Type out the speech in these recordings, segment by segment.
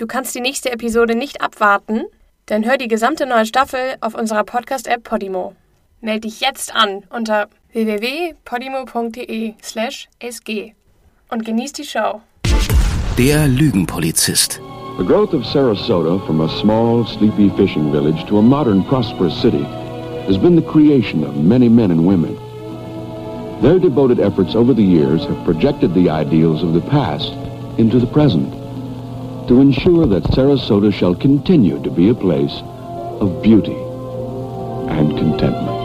Du kannst die nächste Episode nicht abwarten? Dann hör die gesamte neue Staffel auf unserer Podcast-App Podimo. Meld dich jetzt an unter www.podimo.de/sg und genieß die Show. Der Lügenpolizist. The growth of Sarasota from a small, sleepy fishing village to a modern, prosperous city has been the creation of many men and women. Their devoted efforts over the years have projected the ideals of the past into the present to ensure that Sarasota shall continue to be a place of beauty and contentment.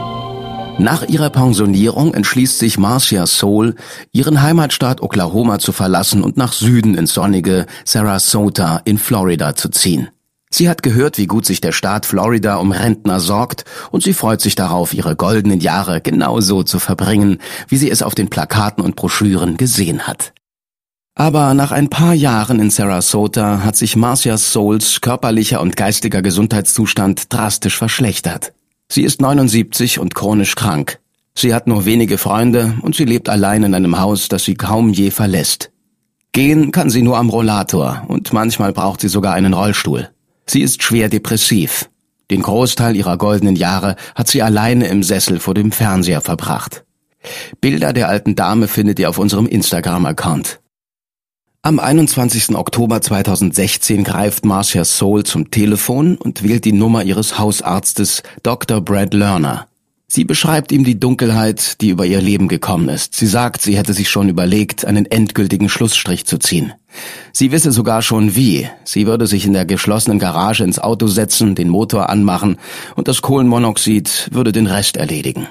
Nach ihrer Pensionierung entschließt sich Marcia Soul, ihren Heimatstaat Oklahoma zu verlassen und nach Süden ins sonnige Sarasota in Florida zu ziehen. Sie hat gehört, wie gut sich der Staat Florida um Rentner sorgt und sie freut sich darauf, ihre goldenen Jahre genauso zu verbringen, wie sie es auf den Plakaten und Broschüren gesehen hat. Aber nach ein paar Jahren in Sarasota hat sich Marcia Souls körperlicher und geistiger Gesundheitszustand drastisch verschlechtert. Sie ist 79 und chronisch krank. Sie hat nur wenige Freunde und sie lebt allein in einem Haus, das sie kaum je verlässt. Gehen kann sie nur am Rollator und manchmal braucht sie sogar einen Rollstuhl. Sie ist schwer depressiv. Den Großteil ihrer goldenen Jahre hat sie alleine im Sessel vor dem Fernseher verbracht. Bilder der alten Dame findet ihr auf unserem Instagram-Account. Am 21. Oktober 2016 greift Marcia Soul zum Telefon und wählt die Nummer ihres Hausarztes Dr. Brad Lerner. Sie beschreibt ihm die Dunkelheit, die über ihr Leben gekommen ist. Sie sagt, sie hätte sich schon überlegt, einen endgültigen Schlussstrich zu ziehen. Sie wisse sogar schon wie. Sie würde sich in der geschlossenen Garage ins Auto setzen, den Motor anmachen und das Kohlenmonoxid würde den Rest erledigen.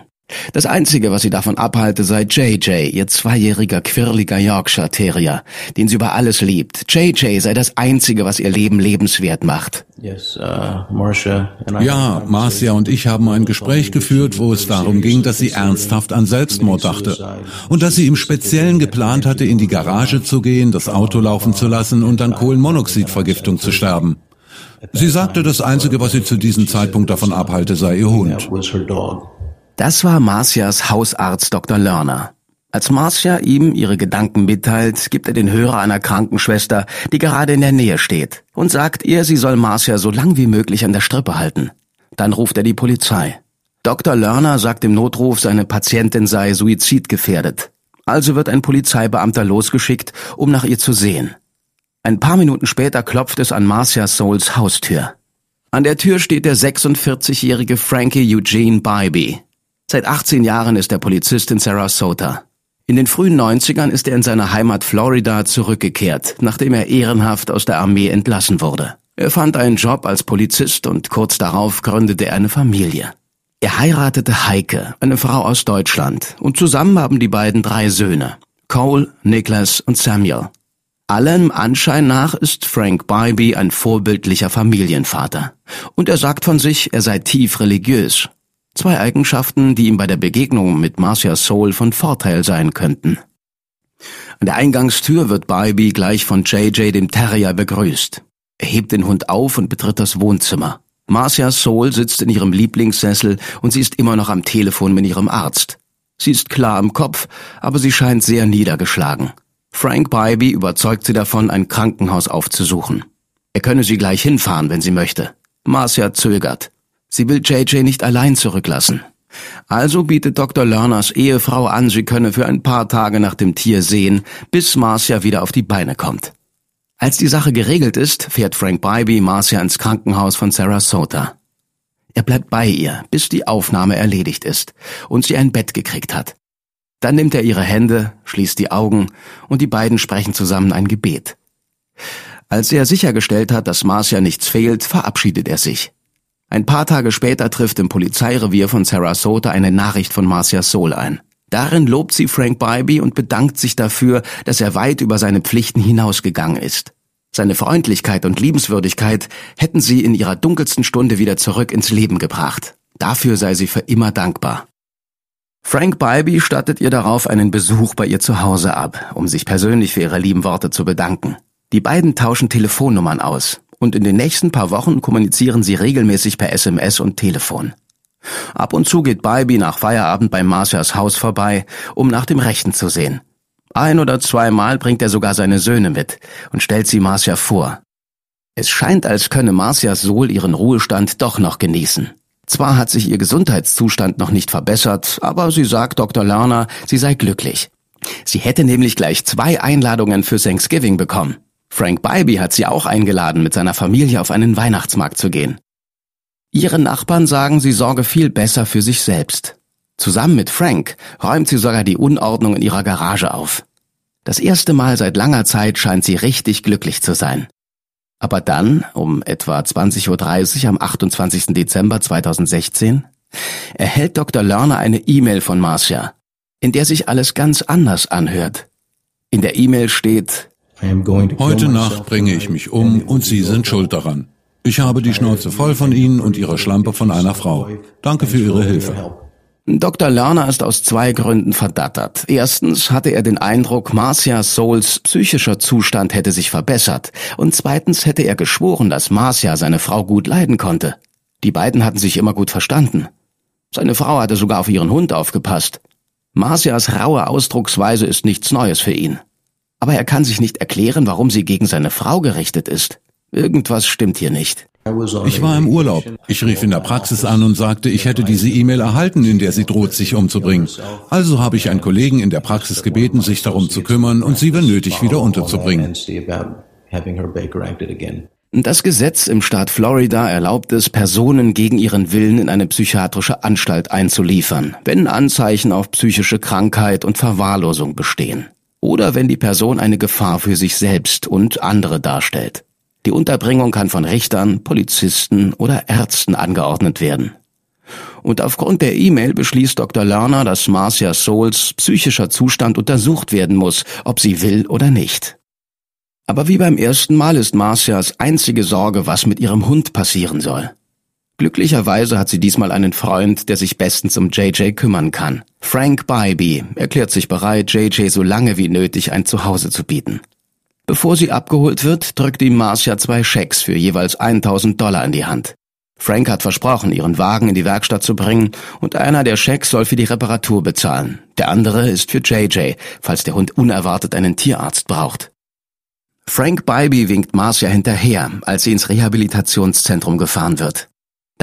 Das Einzige, was sie davon abhalte, sei JJ, ihr zweijähriger, quirliger Yorkshire Terrier, den sie über alles liebt. JJ sei das Einzige, was ihr Leben lebenswert macht. Uh, ja, Marcia und ich haben ein Gespräch geführt, wo es darum ging, dass sie ernsthaft an Selbstmord dachte. Und dass sie im Speziellen geplant hatte, in die Garage zu gehen, das Auto laufen zu lassen und an Kohlenmonoxidvergiftung zu sterben. Sie sagte, das Einzige, was sie zu diesem Zeitpunkt davon abhalte, sei ihr Hund. Das war Marcias Hausarzt Dr. Lerner. Als Marcia ihm ihre Gedanken mitteilt, gibt er den Hörer einer Krankenschwester, die gerade in der Nähe steht, und sagt ihr, sie soll Marcia so lang wie möglich an der Strippe halten. Dann ruft er die Polizei. Dr. Lerner sagt im Notruf, seine Patientin sei suizidgefährdet. Also wird ein Polizeibeamter losgeschickt, um nach ihr zu sehen. Ein paar Minuten später klopft es an Marcia Souls Haustür. An der Tür steht der 46-jährige Frankie Eugene Bybee. Seit 18 Jahren ist er Polizist in Sarasota. In den frühen 90ern ist er in seine Heimat Florida zurückgekehrt, nachdem er ehrenhaft aus der Armee entlassen wurde. Er fand einen Job als Polizist und kurz darauf gründete er eine Familie. Er heiratete Heike, eine Frau aus Deutschland, und zusammen haben die beiden drei Söhne, Cole, Nicholas und Samuel. Allem Anschein nach ist Frank Bybee ein vorbildlicher Familienvater. Und er sagt von sich, er sei tief religiös Zwei Eigenschaften, die ihm bei der Begegnung mit Marcia Soul von Vorteil sein könnten. An der Eingangstür wird Barbie gleich von JJ dem Terrier begrüßt. Er hebt den Hund auf und betritt das Wohnzimmer. Marcia Soul sitzt in ihrem Lieblingssessel und sie ist immer noch am Telefon mit ihrem Arzt. Sie ist klar im Kopf, aber sie scheint sehr niedergeschlagen. Frank Bybee überzeugt sie davon, ein Krankenhaus aufzusuchen. Er könne sie gleich hinfahren, wenn sie möchte. Marcia zögert. Sie will JJ nicht allein zurücklassen. Also bietet Dr. Lerners Ehefrau an, sie könne für ein paar Tage nach dem Tier sehen, bis Marcia wieder auf die Beine kommt. Als die Sache geregelt ist, fährt Frank Bybee Marcia ins Krankenhaus von Sarasota. Er bleibt bei ihr, bis die Aufnahme erledigt ist und sie ein Bett gekriegt hat. Dann nimmt er ihre Hände, schließt die Augen und die beiden sprechen zusammen ein Gebet. Als er sichergestellt hat, dass Marcia nichts fehlt, verabschiedet er sich. Ein paar Tage später trifft im Polizeirevier von Sarasota eine Nachricht von Marcia Soul ein. Darin lobt sie Frank Bybee und bedankt sich dafür, dass er weit über seine Pflichten hinausgegangen ist. Seine Freundlichkeit und Liebenswürdigkeit hätten sie in ihrer dunkelsten Stunde wieder zurück ins Leben gebracht. Dafür sei sie für immer dankbar. Frank Bybee stattet ihr darauf einen Besuch bei ihr zu Hause ab, um sich persönlich für ihre lieben Worte zu bedanken. Die beiden tauschen Telefonnummern aus und in den nächsten paar Wochen kommunizieren sie regelmäßig per SMS und Telefon. Ab und zu geht Bybee nach Feierabend bei Marcias Haus vorbei, um nach dem Rechten zu sehen. Ein oder zweimal bringt er sogar seine Söhne mit und stellt sie Marcia vor. Es scheint, als könne Marcia Sohl ihren Ruhestand doch noch genießen. Zwar hat sich ihr Gesundheitszustand noch nicht verbessert, aber sie sagt Dr. Lerner, sie sei glücklich. Sie hätte nämlich gleich zwei Einladungen für Thanksgiving bekommen. Frank Bybee hat sie auch eingeladen, mit seiner Familie auf einen Weihnachtsmarkt zu gehen. Ihre Nachbarn sagen, sie sorge viel besser für sich selbst. Zusammen mit Frank räumt sie sogar die Unordnung in ihrer Garage auf. Das erste Mal seit langer Zeit scheint sie richtig glücklich zu sein. Aber dann, um etwa 20.30 Uhr am 28. Dezember 2016, erhält Dr. Lerner eine E-Mail von Marcia, in der sich alles ganz anders anhört. In der E-Mail steht, Heute Nacht bringe ich mich um und Sie sind schuld daran. Ich habe die Schnauze voll von Ihnen und Ihrer Schlampe von einer Frau. Danke für Ihre Hilfe. Dr. Lerner ist aus zwei Gründen verdattert. Erstens hatte er den Eindruck, Marcia Souls psychischer Zustand hätte sich verbessert. Und zweitens hätte er geschworen, dass Marcia seine Frau gut leiden konnte. Die beiden hatten sich immer gut verstanden. Seine Frau hatte sogar auf ihren Hund aufgepasst. Marcias raue Ausdrucksweise ist nichts Neues für ihn aber er kann sich nicht erklären, warum sie gegen seine Frau gerichtet ist. Irgendwas stimmt hier nicht. Ich war im Urlaub. Ich rief in der Praxis an und sagte, ich hätte diese E-Mail erhalten, in der sie droht, sich umzubringen. Also habe ich einen Kollegen in der Praxis gebeten, sich darum zu kümmern und sie, wenn nötig, wieder unterzubringen. Das Gesetz im Staat Florida erlaubt es, Personen gegen ihren Willen in eine psychiatrische Anstalt einzuliefern, wenn Anzeichen auf psychische Krankheit und Verwahrlosung bestehen oder wenn die Person eine Gefahr für sich selbst und andere darstellt. Die Unterbringung kann von Richtern, Polizisten oder Ärzten angeordnet werden. Und aufgrund der E-Mail beschließt Dr. Lerner, dass Marcia Souls psychischer Zustand untersucht werden muss, ob sie will oder nicht. Aber wie beim ersten Mal ist Marcias einzige Sorge, was mit ihrem Hund passieren soll. Glücklicherweise hat sie diesmal einen Freund, der sich bestens um JJ kümmern kann. Frank Bybee erklärt sich bereit, JJ so lange wie nötig ein Zuhause zu bieten. Bevor sie abgeholt wird, drückt ihm Marcia zwei Schecks für jeweils 1000 Dollar in die Hand. Frank hat versprochen, ihren Wagen in die Werkstatt zu bringen und einer der Schecks soll für die Reparatur bezahlen. Der andere ist für JJ, falls der Hund unerwartet einen Tierarzt braucht. Frank Bybee winkt Marcia hinterher, als sie ins Rehabilitationszentrum gefahren wird.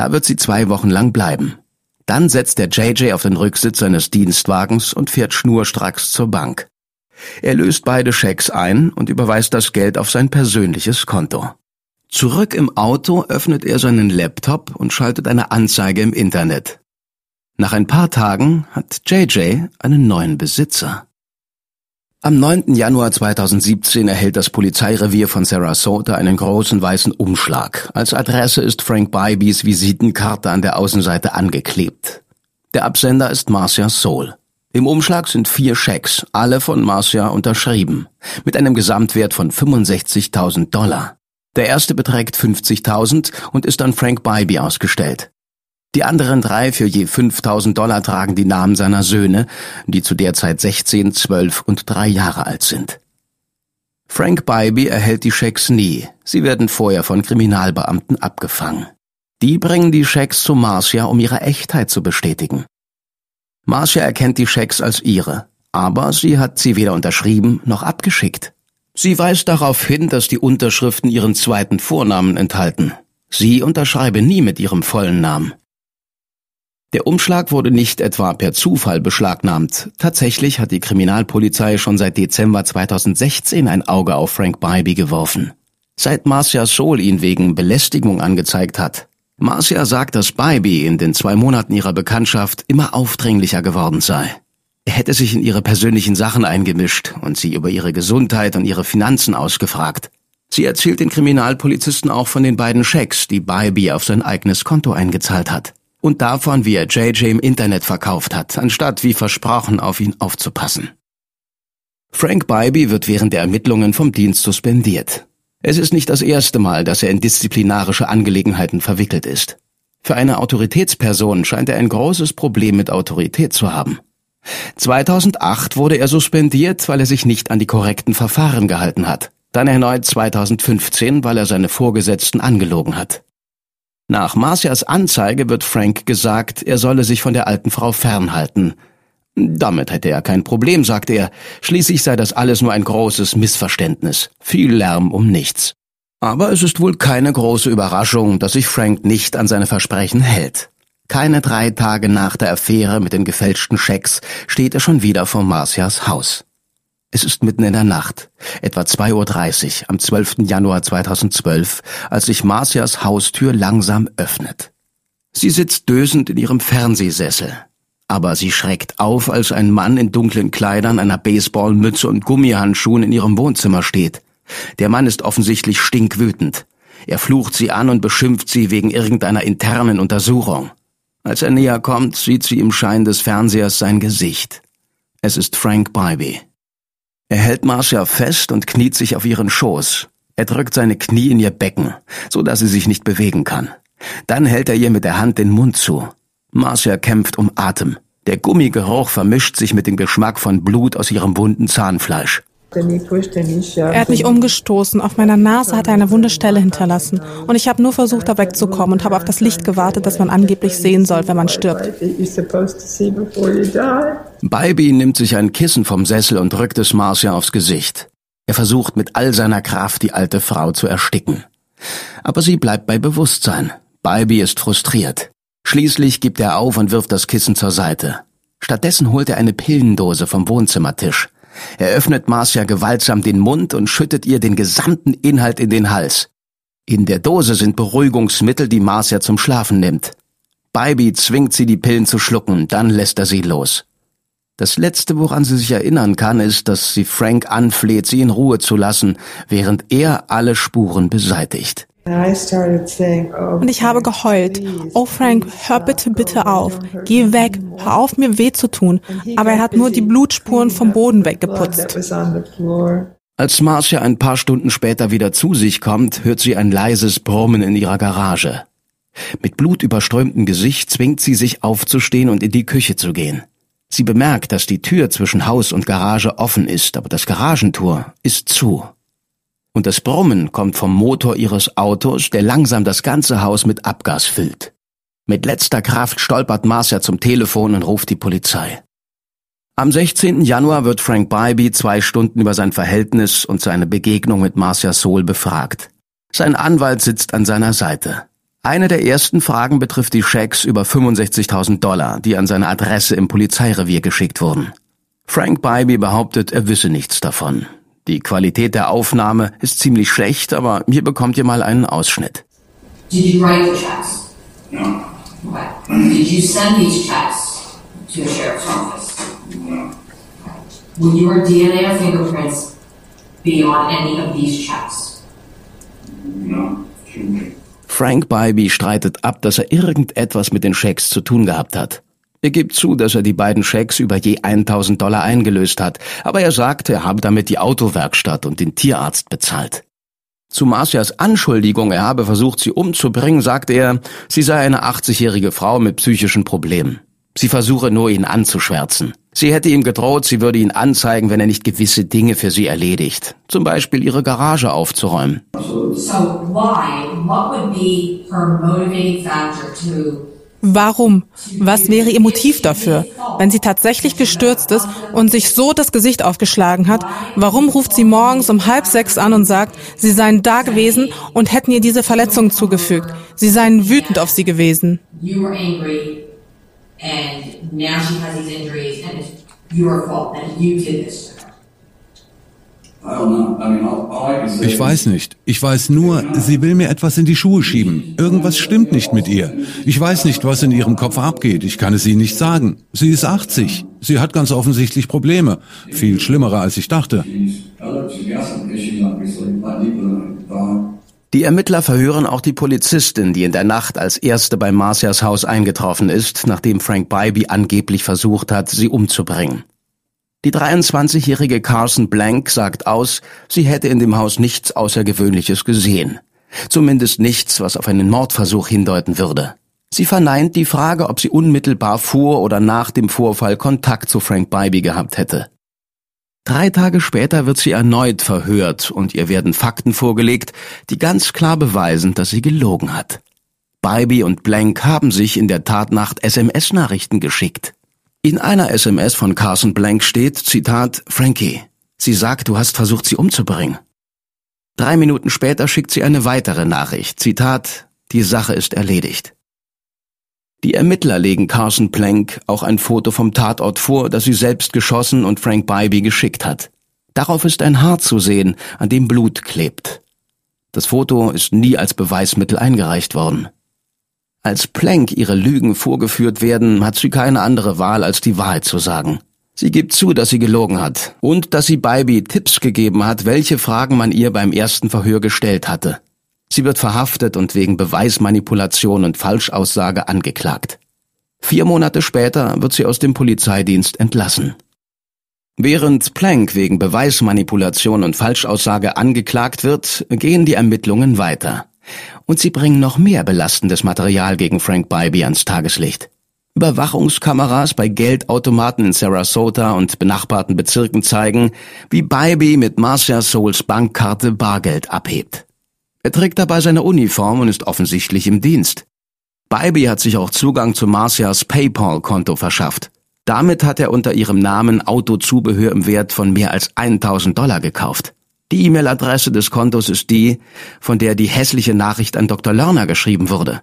Da wird sie zwei Wochen lang bleiben. Dann setzt der JJ auf den Rücksitz seines Dienstwagens und fährt schnurstracks zur Bank. Er löst beide Schecks ein und überweist das Geld auf sein persönliches Konto. Zurück im Auto öffnet er seinen Laptop und schaltet eine Anzeige im Internet. Nach ein paar Tagen hat JJ einen neuen Besitzer. Am 9. Januar 2017 erhält das Polizeirevier von Sarasota einen großen weißen Umschlag. Als Adresse ist Frank Bybees Visitenkarte an der Außenseite angeklebt. Der Absender ist Marcia Soul. Im Umschlag sind vier Schecks, alle von Marcia unterschrieben, mit einem Gesamtwert von 65.000 Dollar. Der erste beträgt 50.000 und ist an Frank Bybee ausgestellt. Die anderen drei für je 5000 Dollar tragen die Namen seiner Söhne, die zu der Zeit 16, 12 und 3 Jahre alt sind. Frank Bybee erhält die Schecks nie. Sie werden vorher von Kriminalbeamten abgefangen. Die bringen die Schecks zu Marcia, um ihre Echtheit zu bestätigen. Marcia erkennt die Schecks als ihre, aber sie hat sie weder unterschrieben noch abgeschickt. Sie weist darauf hin, dass die Unterschriften ihren zweiten Vornamen enthalten. Sie unterschreibe nie mit ihrem vollen Namen. Der Umschlag wurde nicht etwa per Zufall beschlagnahmt. Tatsächlich hat die Kriminalpolizei schon seit Dezember 2016 ein Auge auf Frank Bybee geworfen. Seit Marcia Soul ihn wegen Belästigung angezeigt hat. Marcia sagt, dass Bybee in den zwei Monaten ihrer Bekanntschaft immer aufdringlicher geworden sei. Er hätte sich in ihre persönlichen Sachen eingemischt und sie über ihre Gesundheit und ihre Finanzen ausgefragt. Sie erzählt den Kriminalpolizisten auch von den beiden Schecks, die Bybee auf sein eigenes Konto eingezahlt hat und davon, wie er JJ im Internet verkauft hat, anstatt wie versprochen auf ihn aufzupassen. Frank Bybee wird während der Ermittlungen vom Dienst suspendiert. Es ist nicht das erste Mal, dass er in disziplinarische Angelegenheiten verwickelt ist. Für eine Autoritätsperson scheint er ein großes Problem mit Autorität zu haben. 2008 wurde er suspendiert, weil er sich nicht an die korrekten Verfahren gehalten hat. Dann erneut 2015, weil er seine Vorgesetzten angelogen hat. Nach Marcias Anzeige wird Frank gesagt, er solle sich von der alten Frau fernhalten. Damit hätte er kein Problem, sagte er. Schließlich sei das alles nur ein großes Missverständnis. Viel Lärm um nichts. Aber es ist wohl keine große Überraschung, dass sich Frank nicht an seine Versprechen hält. Keine drei Tage nach der Affäre mit den gefälschten Schecks steht er schon wieder vor Marcias Haus. Es ist mitten in der Nacht, etwa 2.30 Uhr am 12. Januar 2012, als sich Marcias Haustür langsam öffnet. Sie sitzt dösend in ihrem Fernsehsessel. Aber sie schreckt auf, als ein Mann in dunklen Kleidern, einer Baseballmütze und Gummihandschuhen in ihrem Wohnzimmer steht. Der Mann ist offensichtlich stinkwütend. Er flucht sie an und beschimpft sie wegen irgendeiner internen Untersuchung. Als er näher kommt, sieht sie im Schein des Fernsehers sein Gesicht. Es ist Frank Bybee. Er hält Marcia fest und kniet sich auf ihren Schoß. Er drückt seine Knie in ihr Becken, so dass sie sich nicht bewegen kann. Dann hält er ihr mit der Hand den Mund zu. Marcia kämpft um Atem. Der Gummigeruch vermischt sich mit dem Geschmack von Blut aus ihrem wunden Zahnfleisch. Er hat mich umgestoßen. Auf meiner Nase hat er eine wunde Stelle hinterlassen. Und ich habe nur versucht, da wegzukommen und habe auf das Licht gewartet, das man angeblich sehen soll, wenn man stirbt. Bybee nimmt sich ein Kissen vom Sessel und drückt es Marcia aufs Gesicht. Er versucht mit all seiner Kraft, die alte Frau zu ersticken. Aber sie bleibt bei Bewusstsein. Bybee ist frustriert. Schließlich gibt er auf und wirft das Kissen zur Seite. Stattdessen holt er eine Pillendose vom Wohnzimmertisch. Er öffnet Marcia gewaltsam den Mund und schüttet ihr den gesamten Inhalt in den Hals. In der Dose sind Beruhigungsmittel, die Marcia zum Schlafen nimmt. Bybee zwingt sie, die Pillen zu schlucken, dann lässt er sie los. Das Letzte, woran sie sich erinnern kann, ist, dass sie Frank anfleht, sie in Ruhe zu lassen, während er alle Spuren beseitigt. Und ich habe geheult. Oh Frank, hör bitte, bitte auf. Geh weg. Hör auf, mir weh zu tun. Aber er hat nur die Blutspuren vom Boden weggeputzt. Als Marcia ein paar Stunden später wieder zu sich kommt, hört sie ein leises Brummen in ihrer Garage. Mit blutüberströmtem Gesicht zwingt sie sich aufzustehen und in die Küche zu gehen. Sie bemerkt, dass die Tür zwischen Haus und Garage offen ist, aber das Garagentor ist zu und das Brummen kommt vom Motor ihres Autos, der langsam das ganze Haus mit Abgas füllt. Mit letzter Kraft stolpert Marcia zum Telefon und ruft die Polizei. Am 16. Januar wird Frank Bybee zwei Stunden über sein Verhältnis und seine Begegnung mit Marcia Sohl befragt. Sein Anwalt sitzt an seiner Seite. Eine der ersten Fragen betrifft die Schecks über 65.000 Dollar, die an seine Adresse im Polizeirevier geschickt wurden. Frank Bybee behauptet, er wisse nichts davon. Die Qualität der Aufnahme ist ziemlich schlecht, aber hier bekommt ihr mal einen Ausschnitt. Did you write the checks? No. Okay. Did you send these checks to a sheriff's office? No. Will your DNA or fingerprints be on any of these checks? No. Frank Bybee streitet ab, dass er irgendetwas mit den Schecks zu tun gehabt hat. Er gibt zu, dass er die beiden Schecks über je 1000 Dollar eingelöst hat, aber er sagt, er habe damit die Autowerkstatt und den Tierarzt bezahlt. Zu Marcias Anschuldigung, er habe versucht, sie umzubringen, sagte er, sie sei eine 80-jährige Frau mit psychischen Problemen. Sie versuche nur, ihn anzuschwärzen. Sie hätte ihm gedroht, sie würde ihn anzeigen, wenn er nicht gewisse Dinge für sie erledigt. Zum Beispiel ihre Garage aufzuräumen. Warum? Was wäre ihr Motiv dafür? Wenn sie tatsächlich gestürzt ist und sich so das Gesicht aufgeschlagen hat, warum ruft sie morgens um halb sechs an und sagt, sie seien da gewesen und hätten ihr diese Verletzung zugefügt? Sie seien wütend auf sie gewesen. And now she has these injuries and it's your fault that you did this ich weiß nicht. Ich weiß nur, sie will mir etwas in die Schuhe schieben. Irgendwas stimmt nicht mit ihr. Ich weiß nicht, was in ihrem Kopf abgeht. Ich kann es Ihnen nicht sagen. Sie ist 80. Sie hat ganz offensichtlich Probleme. Viel schlimmere, als ich dachte. Die Ermittler verhören auch die Polizistin, die in der Nacht als erste bei Marcias Haus eingetroffen ist, nachdem Frank Bybee angeblich versucht hat, sie umzubringen. Die 23-jährige Carson Blank sagt aus, sie hätte in dem Haus nichts Außergewöhnliches gesehen. Zumindest nichts, was auf einen Mordversuch hindeuten würde. Sie verneint die Frage, ob sie unmittelbar vor oder nach dem Vorfall Kontakt zu Frank Bybee gehabt hätte. Drei Tage später wird sie erneut verhört und ihr werden Fakten vorgelegt, die ganz klar beweisen, dass sie gelogen hat. Bybee und Blank haben sich in der Tatnacht SMS-Nachrichten geschickt. In einer SMS von Carson Blank steht, Zitat, Frankie, sie sagt, du hast versucht, sie umzubringen. Drei Minuten später schickt sie eine weitere Nachricht. Zitat, die Sache ist erledigt. Die Ermittler legen Carson Plank auch ein Foto vom Tatort vor, das sie selbst geschossen und Frank Bybee geschickt hat. Darauf ist ein Haar zu sehen, an dem Blut klebt. Das Foto ist nie als Beweismittel eingereicht worden. Als Plank ihre Lügen vorgeführt werden, hat sie keine andere Wahl, als die Wahrheit zu sagen. Sie gibt zu, dass sie gelogen hat und dass sie Bybee Tipps gegeben hat, welche Fragen man ihr beim ersten Verhör gestellt hatte. Sie wird verhaftet und wegen Beweismanipulation und Falschaussage angeklagt. Vier Monate später wird sie aus dem Polizeidienst entlassen. Während Plank wegen Beweismanipulation und Falschaussage angeklagt wird, gehen die Ermittlungen weiter. Und sie bringen noch mehr belastendes Material gegen Frank Bybee ans Tageslicht. Überwachungskameras bei Geldautomaten in Sarasota und benachbarten Bezirken zeigen, wie Bybee mit Marcia Souls Bankkarte Bargeld abhebt. Er trägt dabei seine Uniform und ist offensichtlich im Dienst. Bybee hat sich auch Zugang zu Marcias PayPal-Konto verschafft. Damit hat er unter ihrem Namen Autozubehör im Wert von mehr als 1000 Dollar gekauft. Die E-Mail-Adresse des Kontos ist die, von der die hässliche Nachricht an Dr. Lerner geschrieben wurde.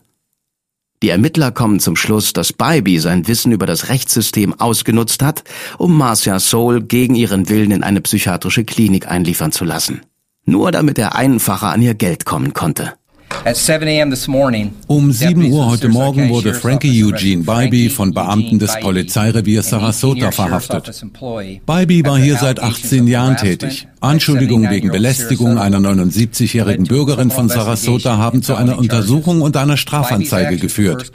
Die Ermittler kommen zum Schluss, dass Bybee sein Wissen über das Rechtssystem ausgenutzt hat, um Marcia Soul gegen ihren Willen in eine psychiatrische Klinik einliefern zu lassen. Nur damit er einfacher an ihr Geld kommen konnte. Um 7 Uhr heute Morgen wurde Frankie Eugene Bybee von Beamten des Polizeireviers Sarasota verhaftet. Bybee war hier seit 18 Jahren tätig. Anschuldigungen wegen Belästigung einer 79-jährigen Bürgerin von Sarasota haben zu einer Untersuchung und einer Strafanzeige geführt.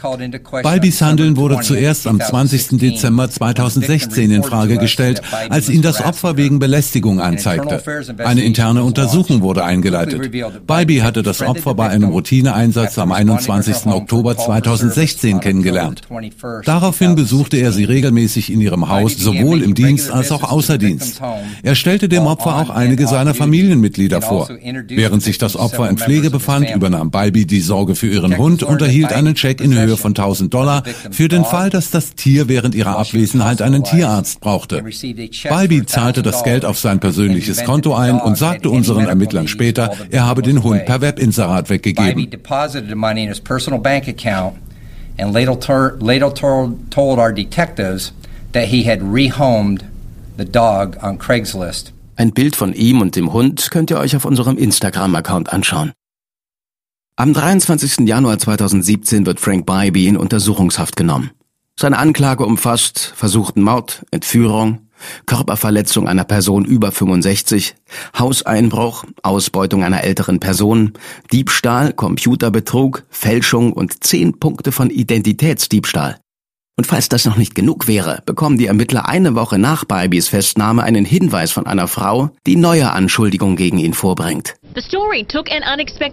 Bybees Handeln wurde zuerst am 20. Dezember 2016 in Frage gestellt, als ihn das Opfer wegen Belästigung anzeigte. Eine interne Untersuchung wurde eingeleitet. Bybee hatte das Opfer bei einem Routineeinsatz am 21. Oktober 2016 kennengelernt. Daraufhin besuchte er sie regelmäßig in ihrem Haus, sowohl im Dienst als auch außer Dienst. Er stellte dem Opfer auch einige seiner Familienmitglieder vor. Während sich das Opfer in Pflege befand, übernahm Bybee die Sorge für ihren Hund und erhielt einen Scheck in Höhe von 1000 Dollar für den Fall, dass das Tier während ihrer Abwesenheit einen Tierarzt brauchte. Bybee zahlte das Geld auf sein persönliches Konto ein und sagte unseren Ermittlern später, er habe den Hund per Webinserat weggegeben. and later, later told, told our detectives that he had rehomed the dog on Craigslist. Ein Bild von ihm und dem Hund könnt ihr euch auf unserem Instagram-Account anschauen. Am 23. Januar 2017 wird Frank Bybee in Untersuchungshaft genommen. Seine Anklage umfasst versuchten Mord, Entführung, Körperverletzung einer Person über 65, Hauseinbruch, Ausbeutung einer älteren Person, Diebstahl, Computerbetrug, Fälschung und zehn Punkte von Identitätsdiebstahl. Und falls das noch nicht genug wäre, bekommen die Ermittler eine Woche nach Bybys Festnahme einen Hinweis von einer Frau, die neue Anschuldigungen gegen ihn vorbringt.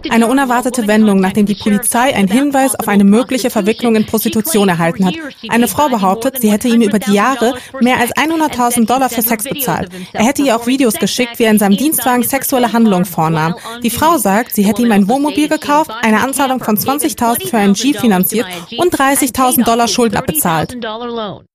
Eine unerwartete Wendung, nachdem die Polizei einen Hinweis auf eine mögliche Verwicklung in Prostitution erhalten hat. Eine Frau behauptet, sie hätte ihm über die Jahre mehr als 100.000 Dollar für Sex bezahlt. Er hätte ihr auch Videos geschickt, wie er in seinem Dienstwagen sexuelle Handlungen vornahm. Die Frau sagt, sie hätte ihm ein Wohnmobil gekauft, eine Anzahlung von 20.000 für ein Jeep finanziert und 30.000 Dollar Schulden abbezahlt.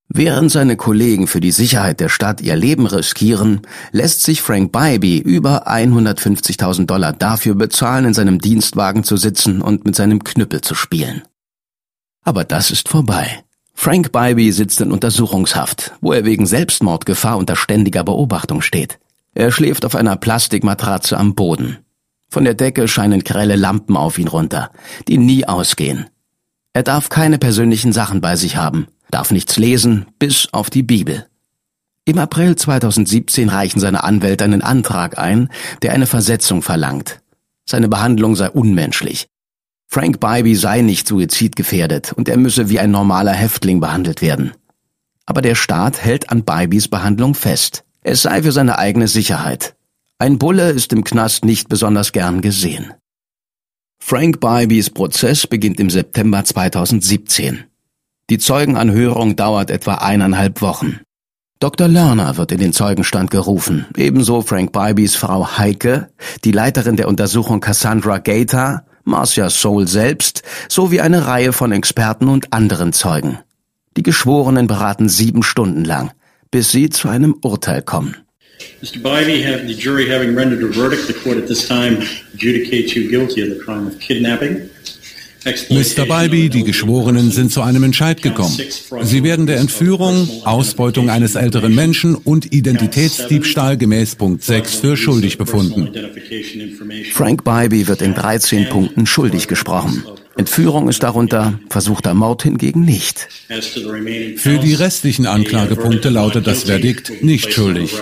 Während seine Kollegen für die Sicherheit der Stadt ihr Leben riskieren, lässt sich Frank Bybee über 150.000 Dollar dafür bezahlen, in seinem Dienstwagen zu sitzen und mit seinem Knüppel zu spielen. Aber das ist vorbei. Frank Bybee sitzt in Untersuchungshaft, wo er wegen Selbstmordgefahr unter ständiger Beobachtung steht. Er schläft auf einer Plastikmatratze am Boden. Von der Decke scheinen grelle Lampen auf ihn runter, die nie ausgehen. Er darf keine persönlichen Sachen bei sich haben, darf nichts lesen, bis auf die Bibel. Im April 2017 reichen seine Anwälte einen Antrag ein, der eine Versetzung verlangt. Seine Behandlung sei unmenschlich. Frank Bybee sei nicht suizidgefährdet und er müsse wie ein normaler Häftling behandelt werden. Aber der Staat hält an Bybees Behandlung fest. Es sei für seine eigene Sicherheit. Ein Bulle ist im Knast nicht besonders gern gesehen. Frank Bybees Prozess beginnt im September 2017. Die Zeugenanhörung dauert etwa eineinhalb Wochen. Dr. Lerner wird in den Zeugenstand gerufen, ebenso Frank Bybys Frau Heike, die Leiterin der Untersuchung Cassandra Gator, Marcia Soul selbst, sowie eine Reihe von Experten und anderen Zeugen. Die Geschworenen beraten sieben Stunden lang, bis sie zu einem Urteil kommen. Mr. Bybee, have the jury having rendered a verdict, the court at this time adjudicates you guilty of the crime of kidnapping. Mr. Bybee, die Geschworenen sind zu einem Entscheid gekommen. Sie werden der Entführung, Ausbeutung eines älteren Menschen und Identitätsdiebstahl gemäß Punkt 6 für schuldig befunden. Frank Bybee wird in 13 Punkten schuldig gesprochen. Entführung ist darunter, versuchter Mord hingegen nicht. Für die restlichen Anklagepunkte lautet das Verdikt nicht schuldig.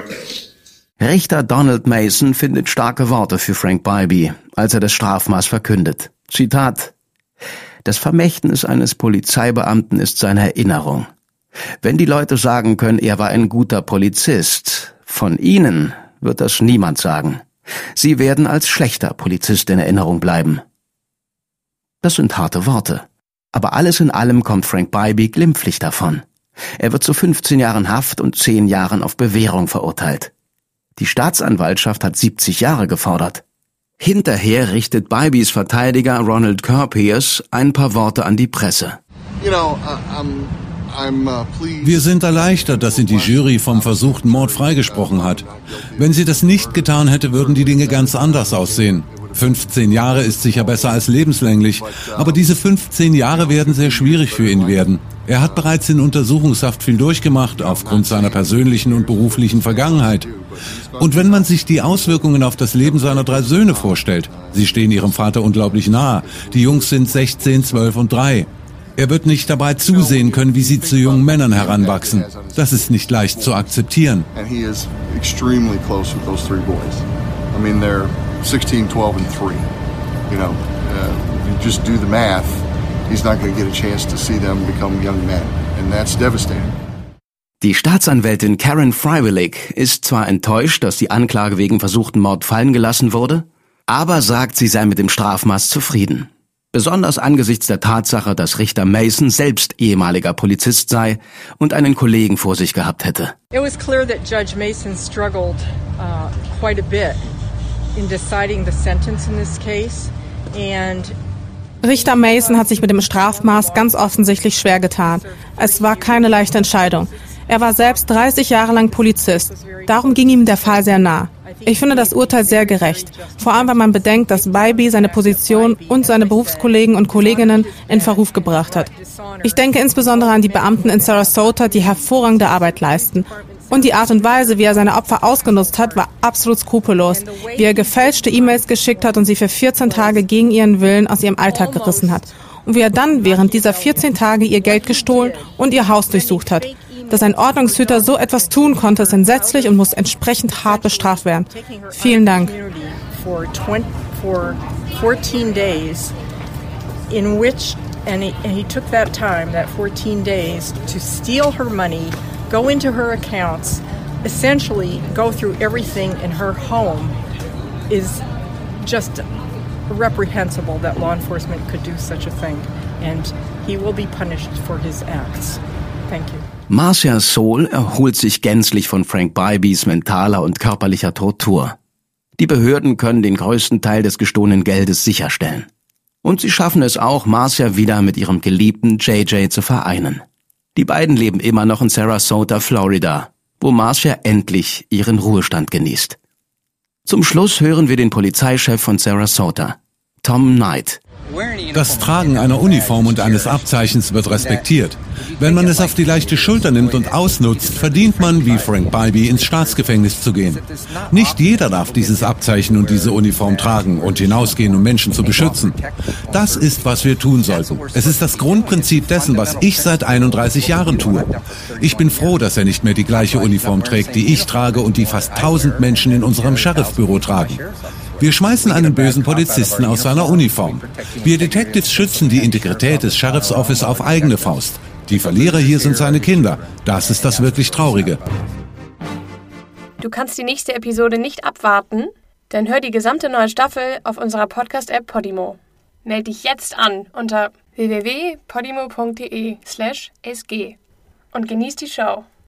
Richter Donald Mason findet starke Worte für Frank Bybee, als er das Strafmaß verkündet. Zitat das Vermächtnis eines Polizeibeamten ist seine Erinnerung. Wenn die Leute sagen können, er war ein guter Polizist, von Ihnen wird das niemand sagen. Sie werden als schlechter Polizist in Erinnerung bleiben. Das sind harte Worte. Aber alles in allem kommt Frank Bybee glimpflich davon. Er wird zu 15 Jahren Haft und 10 Jahren auf Bewährung verurteilt. Die Staatsanwaltschaft hat 70 Jahre gefordert. Hinterher richtet Bybees Verteidiger Ronald Kerr-Pierce ein paar Worte an die Presse. Uh, Wir sind erleichtert, dass ihn die Jury vom versuchten Mord freigesprochen hat. Wenn sie das nicht getan hätte, würden die Dinge ganz anders aussehen. 15 Jahre ist sicher besser als lebenslänglich, aber diese 15 Jahre werden sehr schwierig für ihn werden. Er hat bereits in Untersuchungshaft viel durchgemacht aufgrund seiner persönlichen und beruflichen Vergangenheit. Und wenn man sich die Auswirkungen auf das Leben seiner drei Söhne vorstellt, sie stehen ihrem Vater unglaublich nahe. Die Jungs sind 16, 12 und 3. Er wird nicht dabei zusehen können, wie sie zu jungen Männern heranwachsen. Das ist nicht leicht zu akzeptieren. 16, 12 and 3. You know, uh, you just do the math, he's not going to get a chance to see them become young men. And that's devastating. Die Staatsanwältin Karen Freiwillig ist zwar enttäuscht, dass die Anklage wegen versuchten Mord fallen gelassen wurde, aber sagt, sie sei mit dem Strafmaß zufrieden. Besonders angesichts der Tatsache, dass Richter Mason selbst ehemaliger Polizist sei und einen Kollegen vor sich gehabt hätte. It was clear that Judge Mason struggled uh, quite a bit in deciding the sentence in this case and Richter Mason hat sich mit dem Strafmaß ganz offensichtlich schwer getan. Es war keine leichte Entscheidung. Er war selbst 30 Jahre lang Polizist. Darum ging ihm der Fall sehr nah. Ich finde das Urteil sehr gerecht. Vor allem, wenn man bedenkt, dass Bybee seine Position und seine Berufskollegen und Kolleginnen in Verruf gebracht hat. Ich denke insbesondere an die Beamten in Sarasota, die hervorragende Arbeit leisten. Und die Art und Weise, wie er seine Opfer ausgenutzt hat, war absolut skrupellos. Wie er gefälschte E-Mails geschickt hat und sie für 14 Tage gegen ihren Willen aus ihrem Alltag gerissen hat. Und wie er dann während dieser 14 Tage ihr Geld gestohlen und ihr Haus durchsucht hat. Dass ein Ordnungshüter so etwas tun konnte, ist entsetzlich und muss entsprechend hart bestraft werden. Vielen Dank. in which and he, and he took that time, that 14 days, to steal her money, go into her accounts, essentially go through everything in her home, is just reprehensible that law enforcement could do such a thing. And he will be punished for his acts. Thank you. Marcia Soul erholt sich gänzlich von Frank Bybees mentaler und körperlicher Tortur. Die Behörden können den größten Teil des gestohlenen Geldes sicherstellen. Und sie schaffen es auch, Marcia wieder mit ihrem geliebten JJ zu vereinen. Die beiden leben immer noch in Sarasota, Florida, wo Marcia endlich ihren Ruhestand genießt. Zum Schluss hören wir den Polizeichef von Sarasota, Tom Knight, das Tragen einer Uniform und eines Abzeichens wird respektiert. Wenn man es auf die leichte Schulter nimmt und ausnutzt, verdient man, wie Frank Bybee, ins Staatsgefängnis zu gehen. Nicht jeder darf dieses Abzeichen und diese Uniform tragen und hinausgehen, um Menschen zu beschützen. Das ist, was wir tun sollten. Es ist das Grundprinzip dessen, was ich seit 31 Jahren tue. Ich bin froh, dass er nicht mehr die gleiche Uniform trägt, die ich trage und die fast 1000 Menschen in unserem Sheriffbüro tragen. Wir schmeißen einen bösen Polizisten aus seiner Uniform. Wir Detectives schützen die Integrität des Sheriff's Office auf eigene Faust. Die Verlierer hier sind seine Kinder. Das ist das wirklich Traurige. Du kannst die nächste Episode nicht abwarten? Dann hör die gesamte neue Staffel auf unserer Podcast-App Podimo. Meld dich jetzt an unter www.podimo.de/sg und genieß die Show.